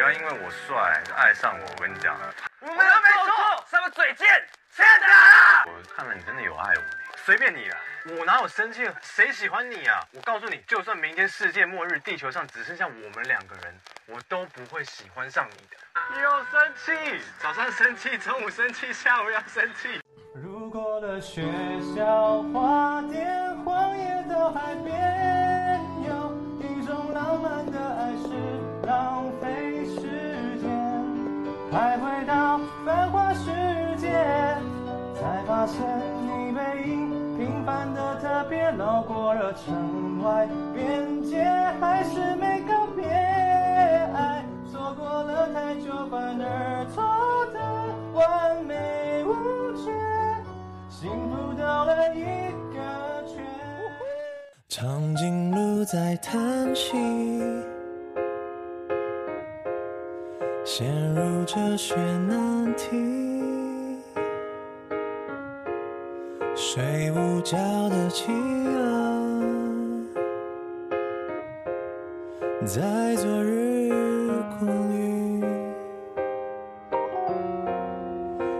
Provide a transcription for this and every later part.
不要因为我帅就爱上我，我跟你讲，我们没错，什么嘴贱，欠打啊！我看了你真的有爱我，随便你了，我哪有生气？谁喜欢你啊？我告诉你，就算明天世界末日，地球上只剩下我们两个人，我都不会喜欢上你的。又生气，早上生气，中午生气，下午要生气。路过了学校花店，荒野到海边，有一种浪漫的发现你背影平凡的特别，绕过了城外边界，还是没告别，爱错过了太久，反而错的完美无缺。幸福到了一个圈。长颈鹿在叹息，陷入哲学难题。睡午觉的企鹅，在昨日狂语，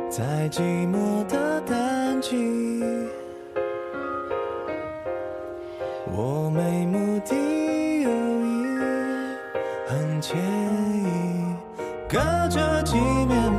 在寂寞的淡季，我没目的有意，很惬意，隔着几面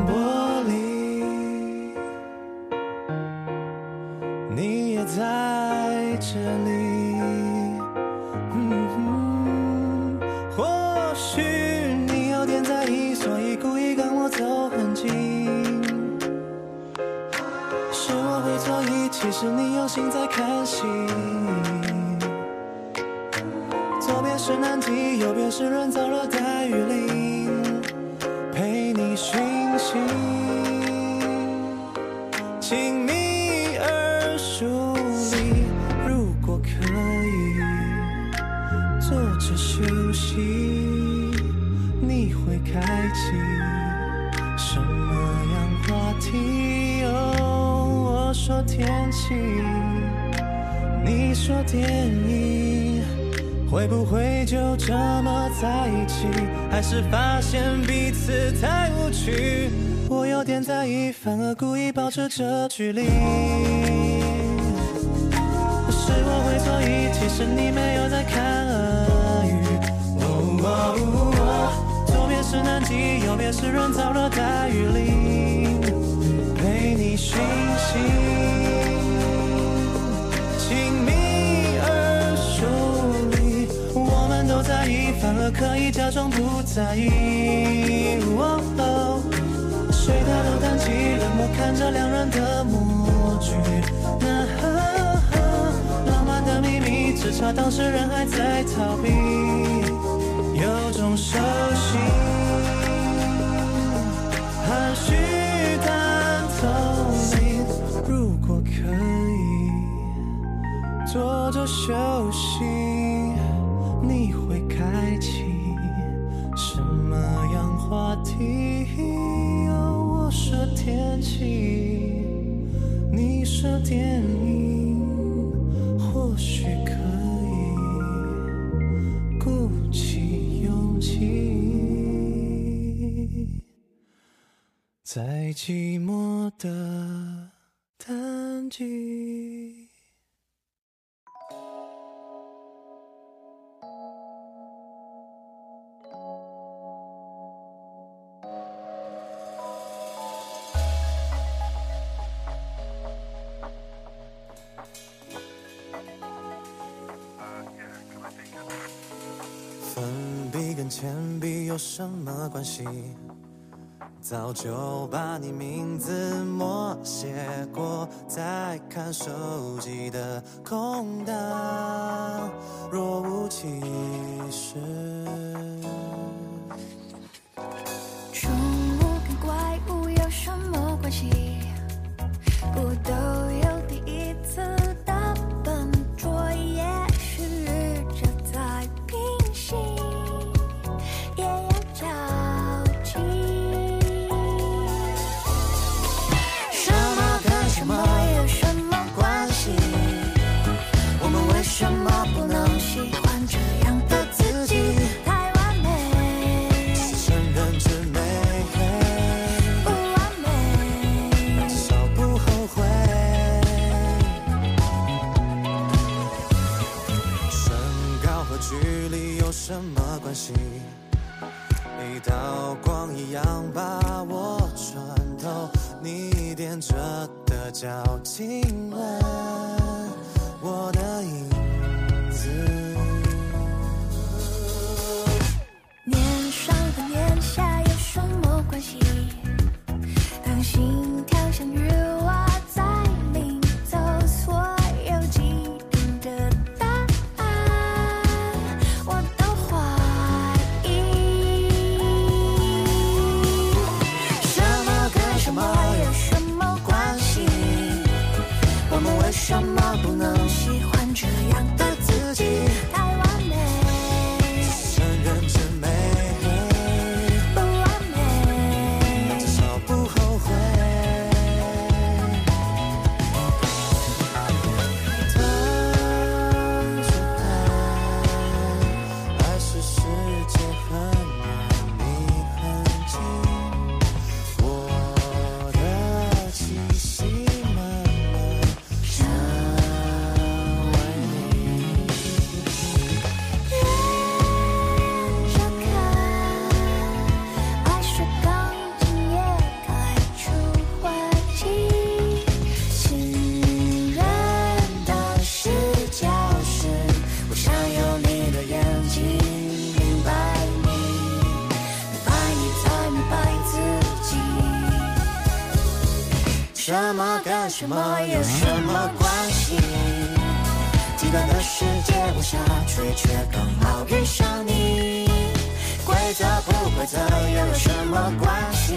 距离。是我会错意，其实你没有在看鳄鱼。哦左边是南极，右边是人造热带雨林，陪你寻星，亲密而疏离。我们都在意，反而可以假装不在意。哦哦睡到都淡季，冷漠看着两人的默剧。那、浪漫的秘密，只差当事人还在逃避，有种熟悉，含蓄但透明。如果可以坐着休息，这电影，或许可以鼓起勇气，在寂寞的关系？早就把你名字默写过，在看手机的空档，若无其事。宠物跟怪物有什么关系？不都有一道光一样把我穿透，你踮着的脚亲吻。什么有什么关系？极端的世界我下去，却刚好遇上你。规则不规则又有什么关系？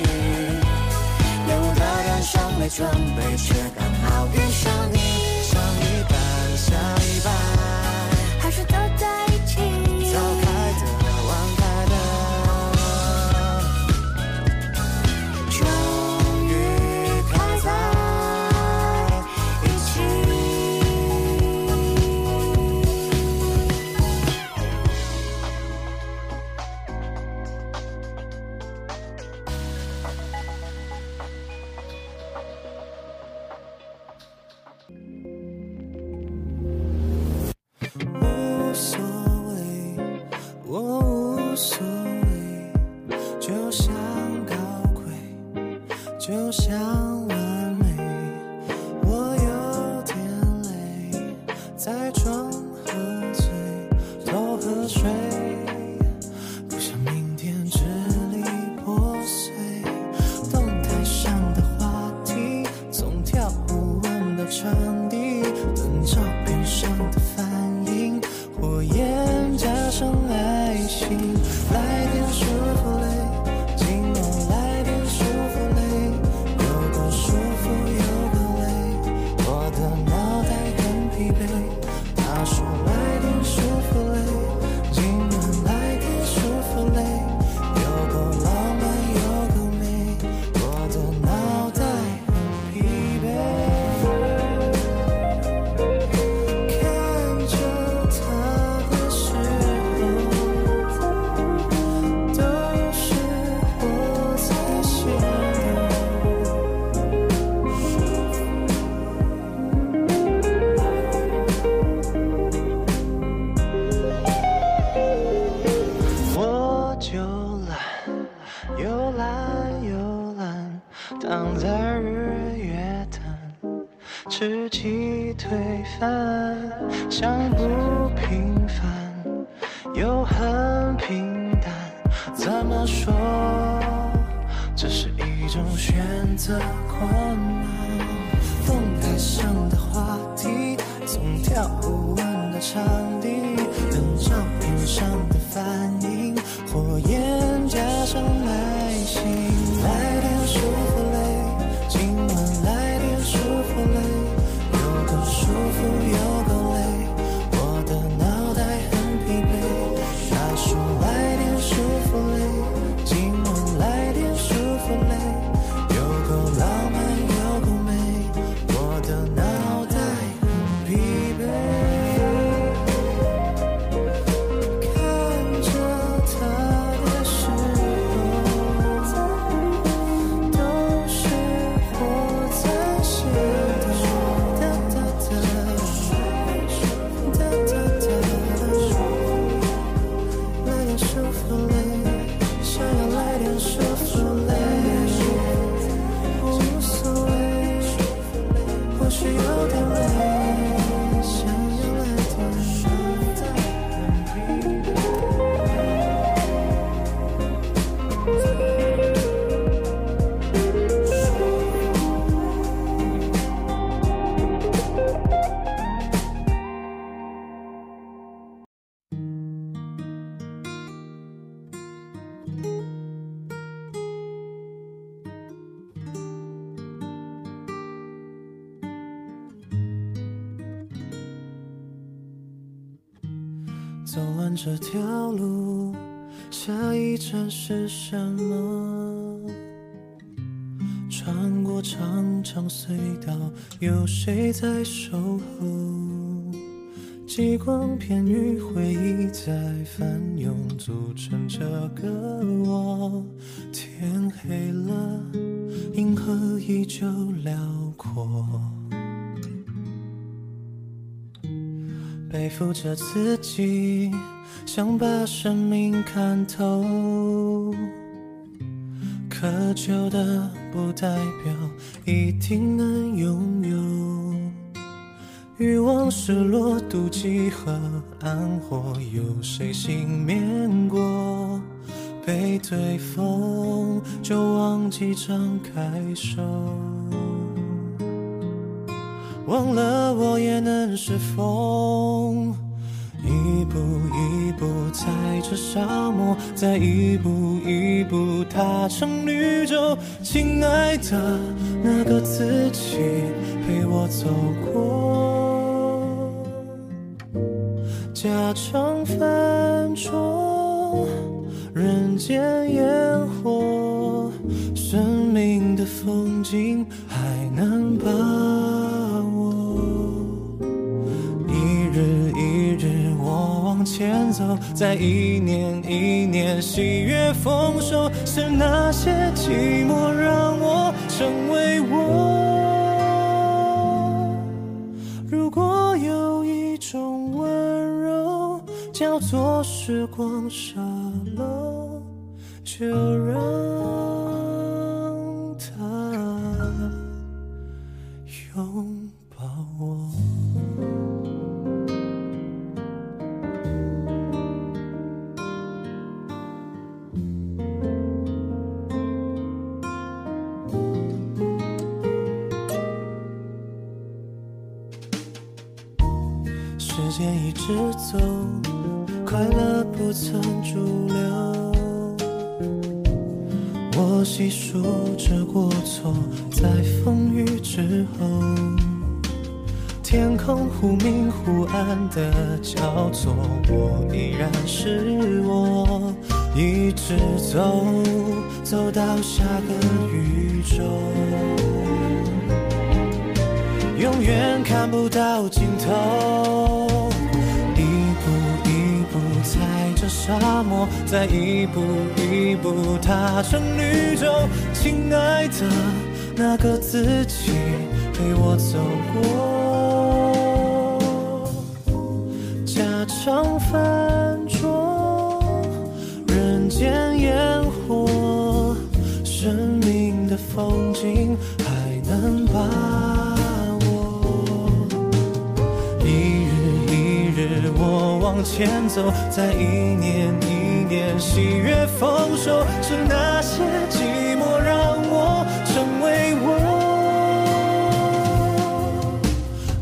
厌恶的人生没准备，却刚好遇上你。上一半，下一半。什么？穿过长长隧道，有谁在守候？极光片与回忆在翻涌，组成这个我。天黑了，银河依旧辽阔。背负着自己，想把生命看透。渴求的不代表一定能拥有。欲望、失落、妒忌和暗火，有谁幸免过？被对风，就忘记张开手。忘了我也能是风，一步一步踩着沙漠，再一步一步踏成绿洲。亲爱的，那个自己陪我走过，家常饭桌，人间烟火，生命的风景还能把前走，在一年一年喜悦丰收，是那些寂寞让我成为我。如果有一种温柔叫做时光沙漏，就让它永间一直走，快乐不曾驻留。我细数着过错，在风雨之后，天空忽明忽暗的交错，我依然是我，一直走，走到下个宇宙。永远看不到尽头。沙漠，再一步一步踏成绿洲。亲爱的，那个自己陪我走过，家常饭桌，人间烟火，生命的风景还能把往前走，在一年一年喜悦丰收，是那些寂寞让我成为我。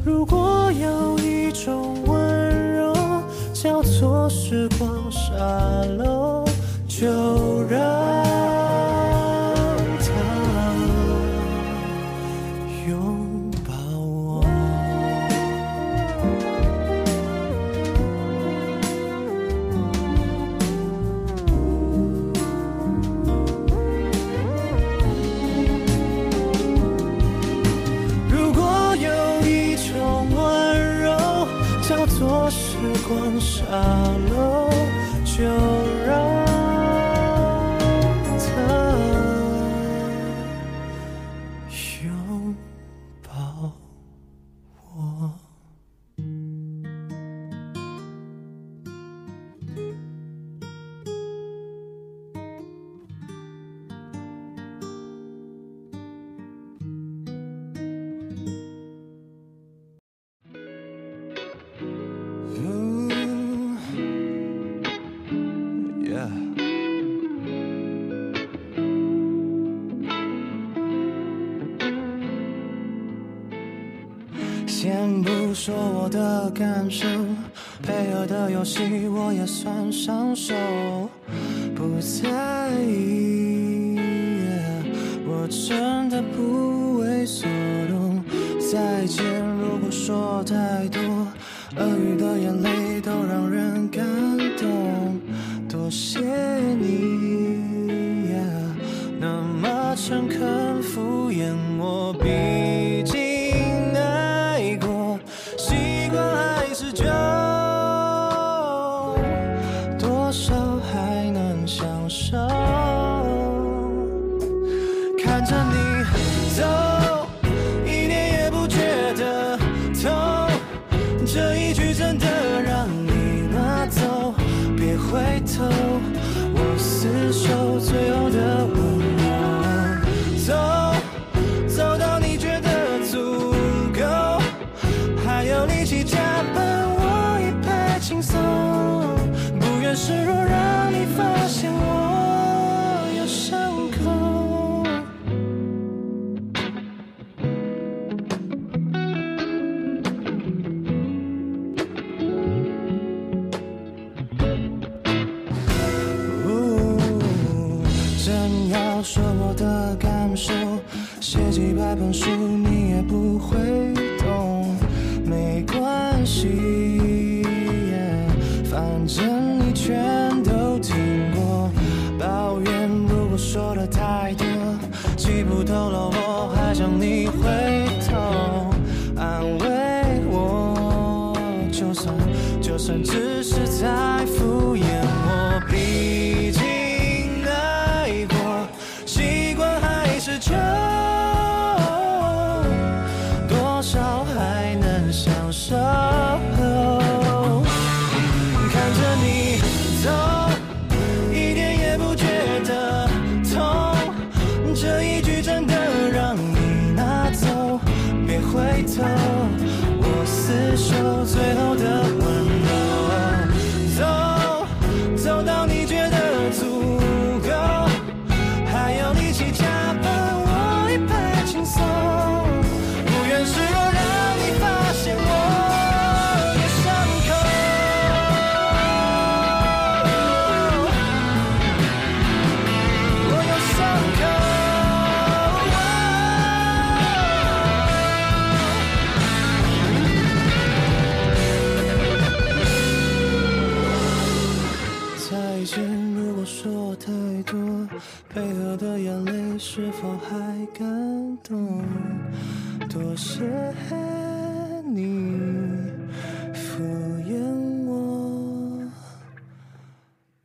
如果有一种温柔叫做时光沙漏，就让的感受，配合的游戏我也算上手，不在意。我真的不为所动。再见，如果说太多，鳄鱼的眼泪都让人感动，多谢你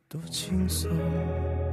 多轻松。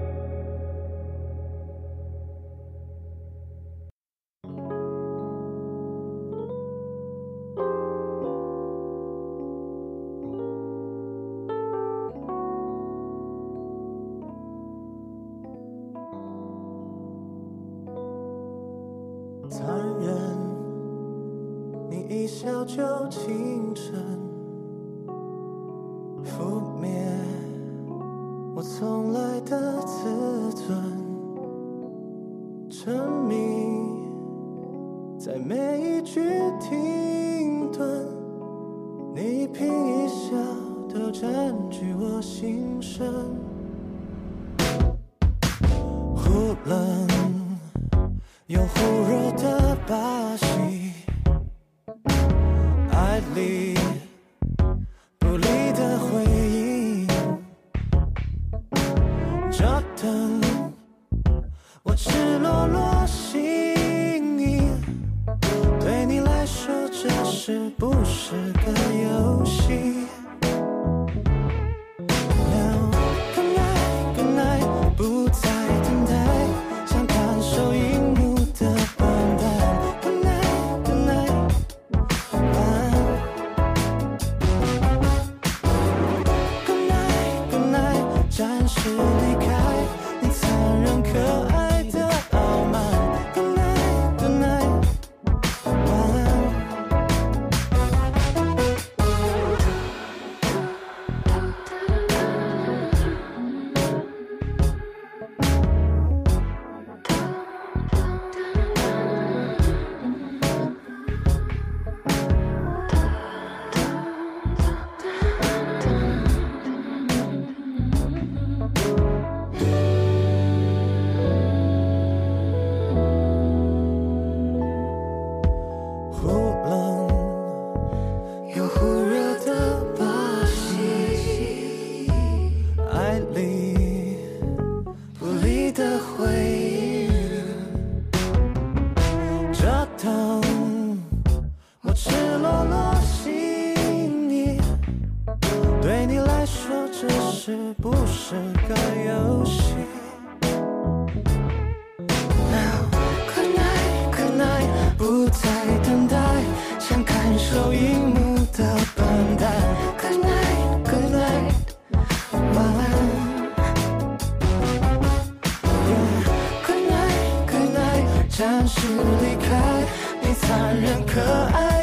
人可爱。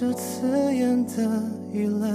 是刺眼的依赖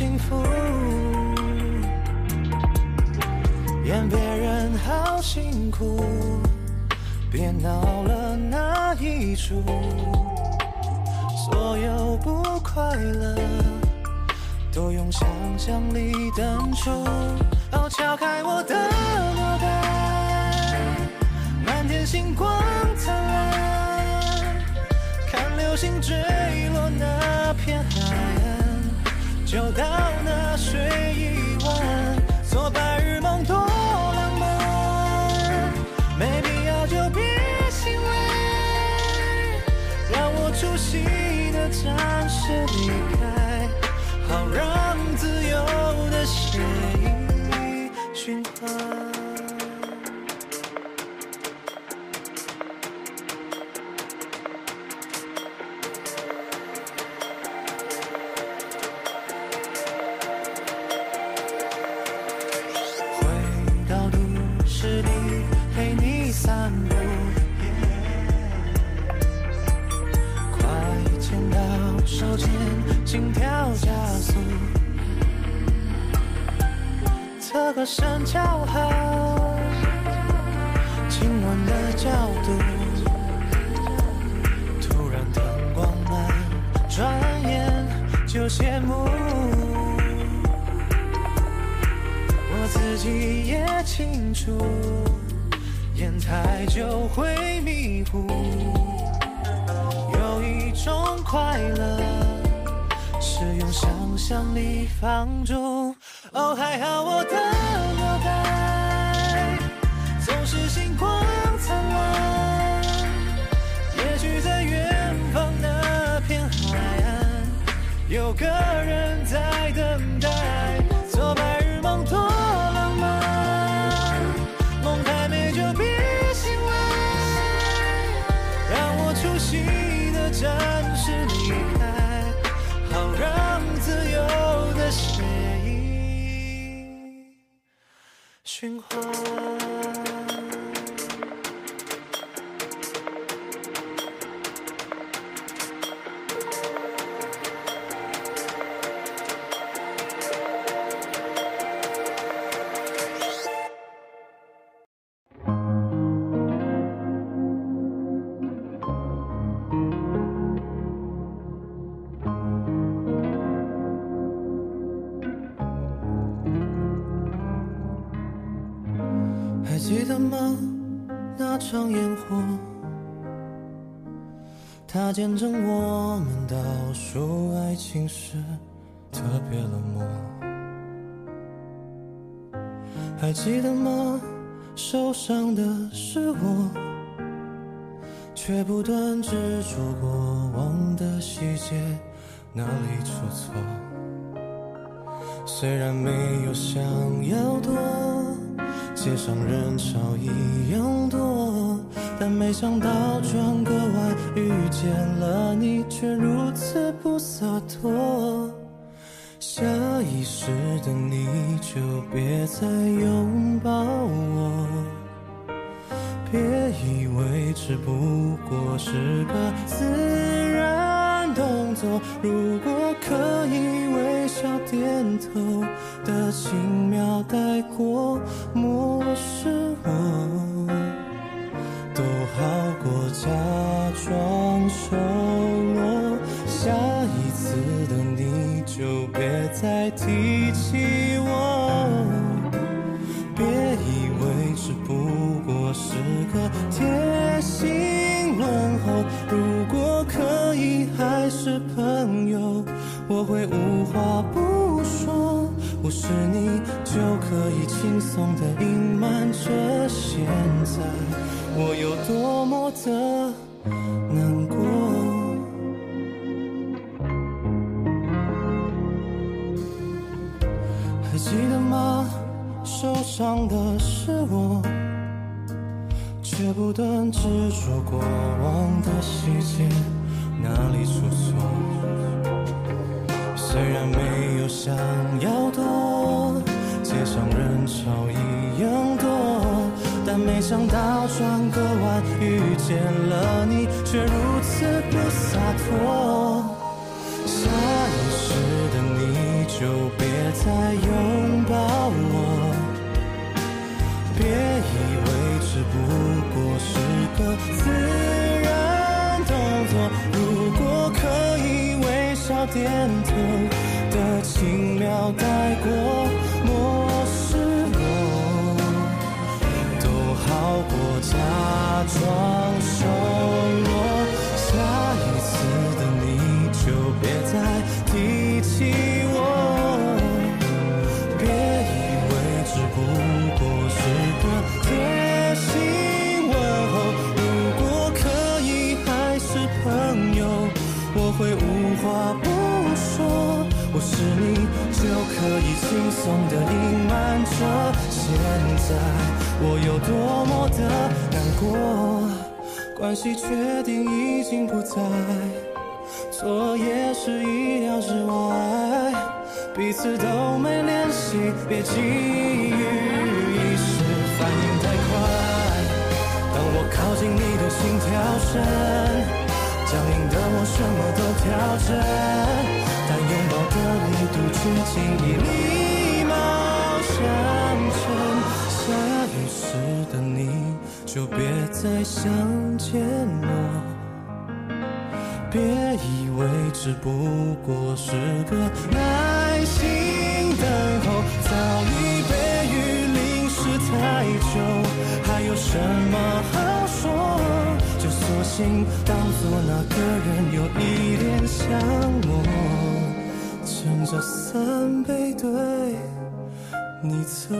幸福演别人好辛苦别闹了那一出所有不快乐都用想象力登出哦敲开我的脑袋满天星光灿烂看流星坠落那就到那睡一晚。做白日梦多浪漫，没必要就别心软，让我出戏的暂时离开。声叫好亲吻的角度突然灯光暗转眼就谢幕。我自己也清楚眼太久会迷糊有一种快乐是用想象力放逐见证我们倒数爱情时特别冷漠。还记得吗？受伤的是我，却不断执着过往的细节，哪里出错？虽然没有想要躲，街上人潮一样，但没想到转个弯遇见了你，却如此不洒脱。下意识的你就别再拥抱我，别以为只不过是个自然动作。如果可以微笑点头的轻描带过，漠视是你就可以轻松的隐瞒着现在我有多么的难过。还记得吗？受伤的是我，却不断执着过往的细节，哪里出错？虽然没有想要多，上人潮一样多，但没想到转个弯遇见了你，却如此不洒脱。下意识的你就别再拥抱我，别以为只不过是个自然动作。如果可以微笑点头的轻描带过，双手落。下一次的你就别再提起我，别以为只不过是个贴心问候。如果可以还是朋友，我会无话不说。我是你就可以轻松的隐瞒着现在我有多么的难过。关系确定已经不在，错也是意料之外，彼此都没联系，别急于一时反应太快。当我靠近你的心跳声，僵硬的我什么都调整，但拥抱的力度却轻易礼貌相称。下意识的你就别再想见我。别以为只不过是个耐心等候，早已被雨淋湿太久，还有什么好说？就索性当作那个人有一点像我，撑着伞背对你走。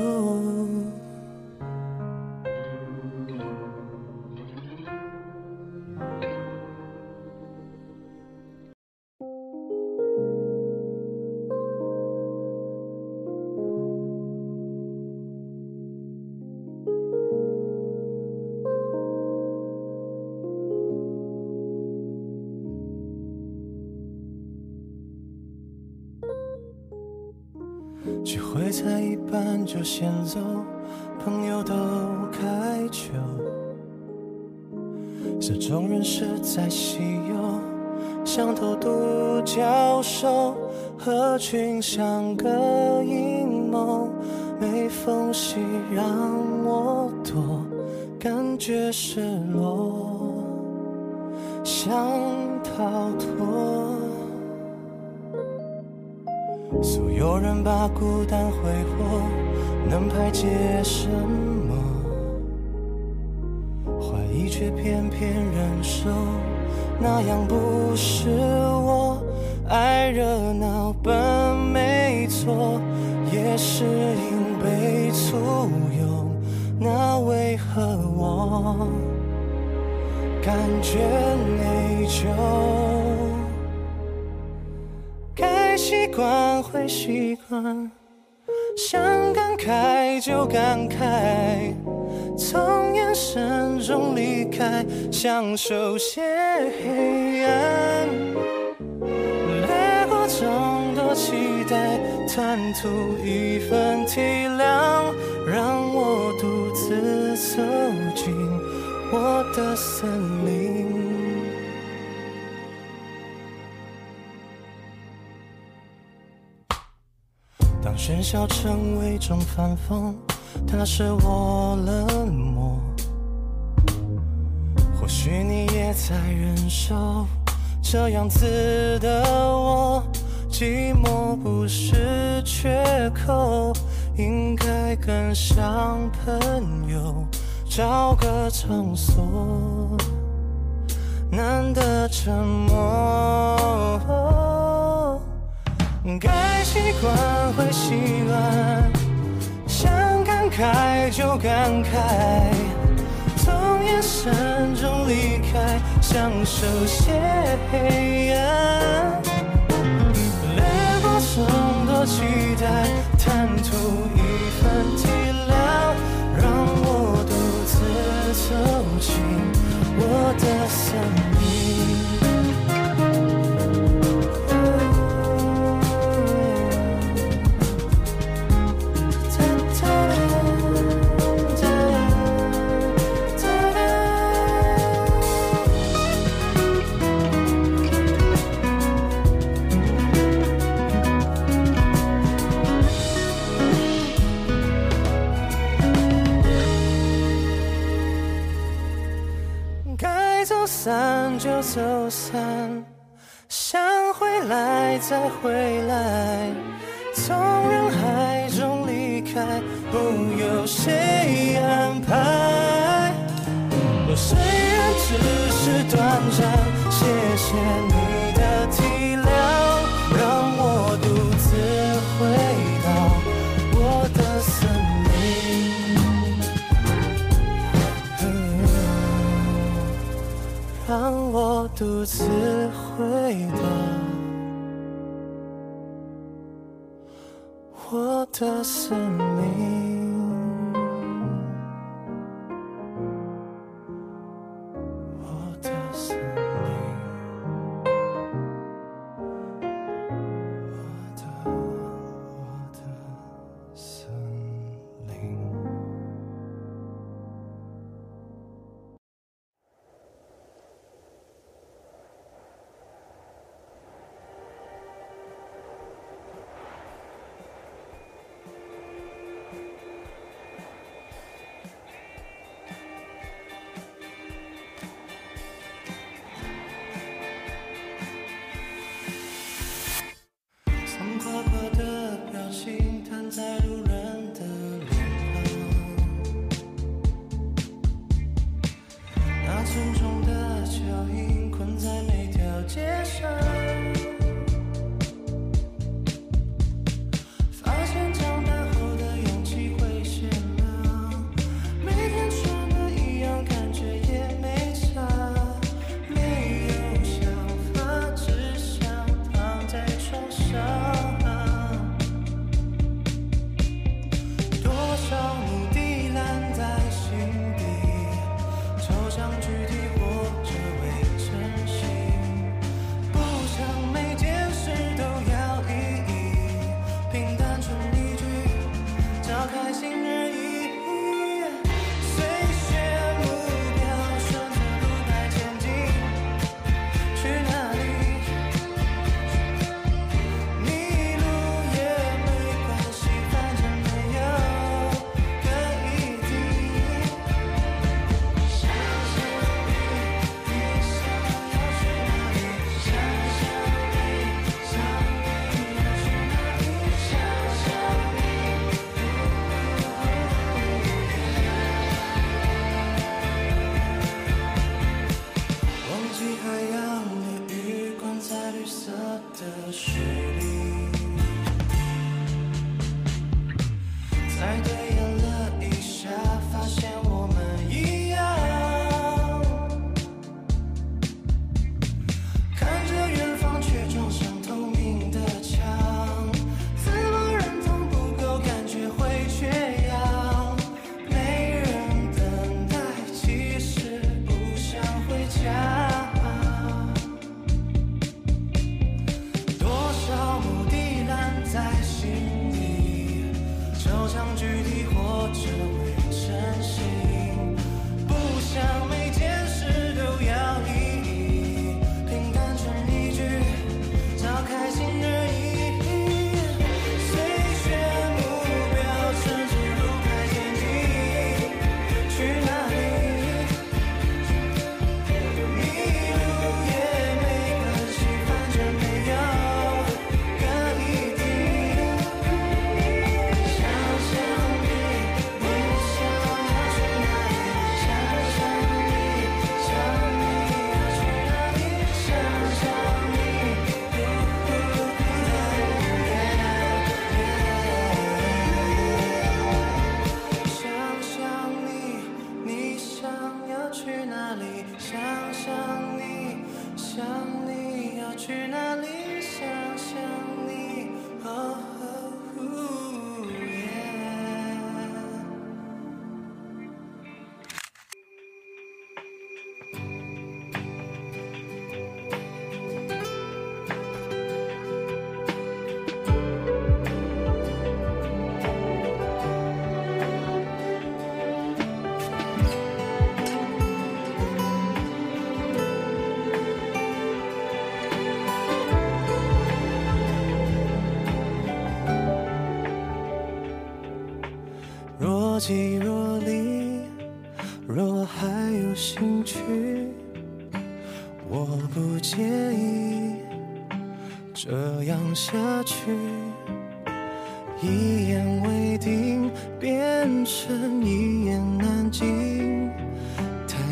就先走，朋友都开球，这种人实在稀有。像头独角兽，合群像个阴谋，没缝隙让我躲，感觉失落，想逃脱。所有人把孤单挥霍，能排解什么？怀疑却偏偏忍受，那样不是我。爱热闹本没错，也是因被簇拥，那为何我感觉内疚？该习惯会习惯。想感慨就感慨，从眼神中离开，享受些黑暗。烈火中多期待，贪图一份体谅，让我独自走进我的森林。喧嚣成为一种反讽，它使我冷漠。或许你也在忍受这样子的我，寂寞不是缺口，应该更像朋友，找个场所，难得沉默。该习惯会习惯，想感慨就感慨，从眼神中离开，享受些黑暗。烈火中多期待，贪图一份体谅，让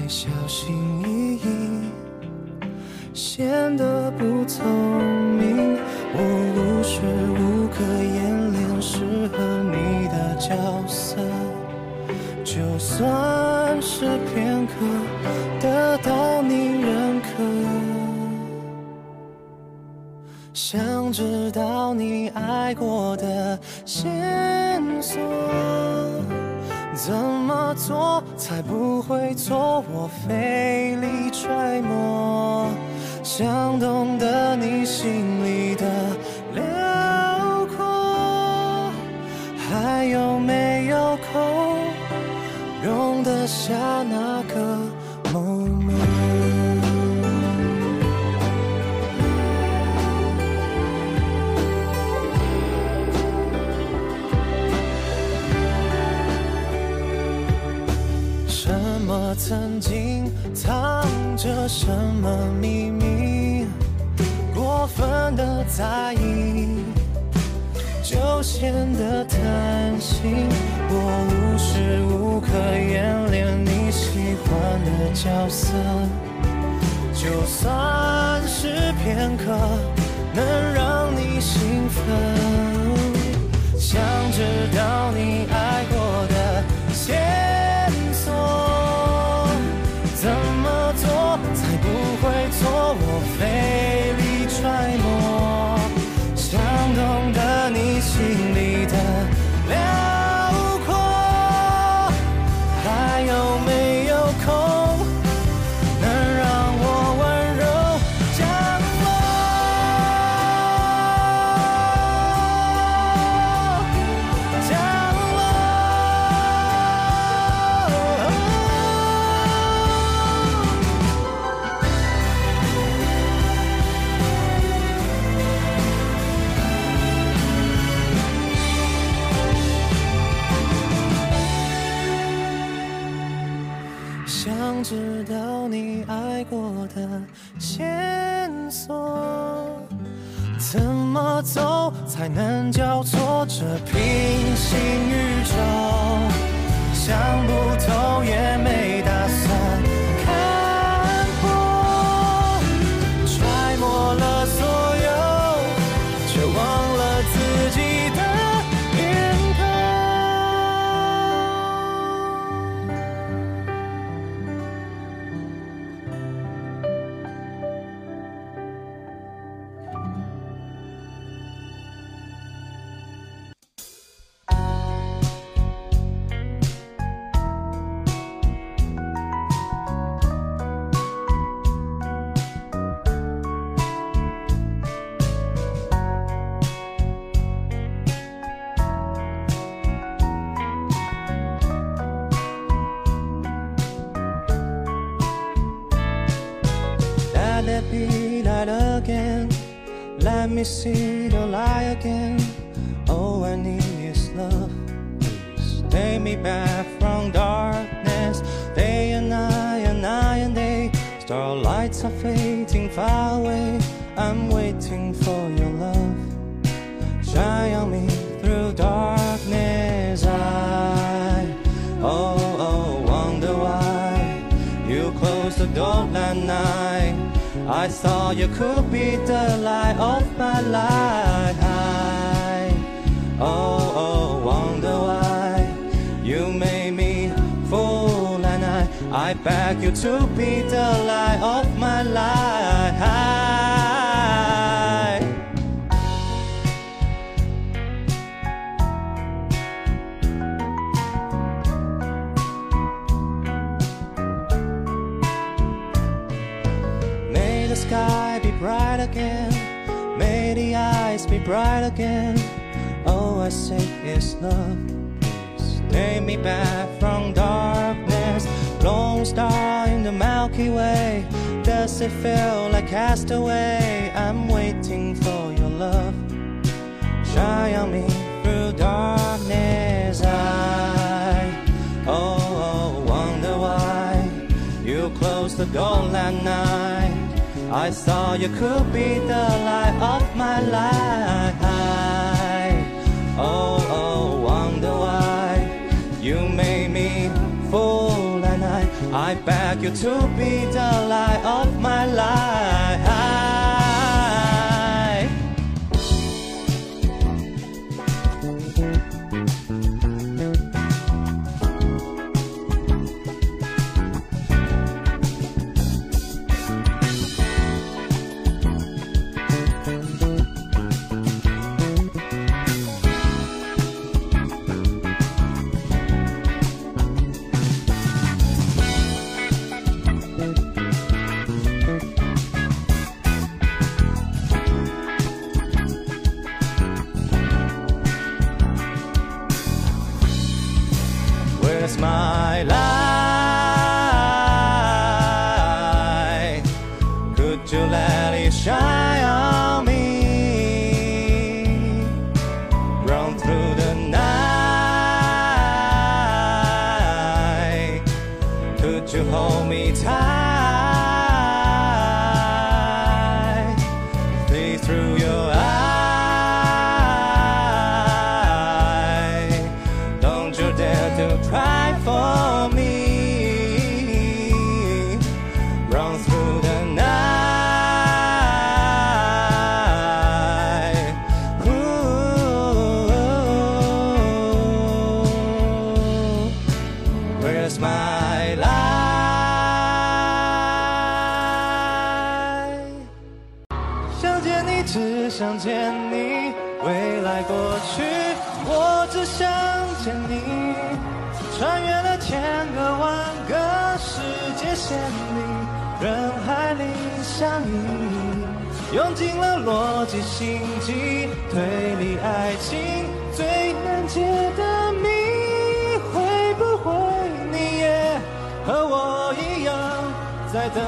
小心翼翼显得不聪明我无时无刻演练适合你的角色就算是片刻得到你认可想知道你爱过的做，才不会错。我费力揣摩，想懂得你心里的辽阔，还有没有空容得下那个？曾经藏着什么秘密过分的在意就显得贪心我无时无刻演练你喜欢的角色就算是片刻能让你兴奋想知道你 sing see the light again. All I need is love. Please take me back from darkness. Day and night and night and day. Starlights are fading far away. Could be the light of my life. I, oh, oh, wonder why you made me fool and I, I beg you to be the light of my life. May be bright again. May the eyes be bright again. All I say is love. Please take me back from darkness. Lone star in the Milky Way. Does it feel like castaway? I'm waiting for your love. Shine on me through darkness. I, oh, oh, wonder why you closed the door that night. I thought you could be the light of my life. Oh, oh, wonder why you made me fool and I, I beg you to be the light of my life. 心机、推理、爱情最难解的谜，会不会你也和我一样，在等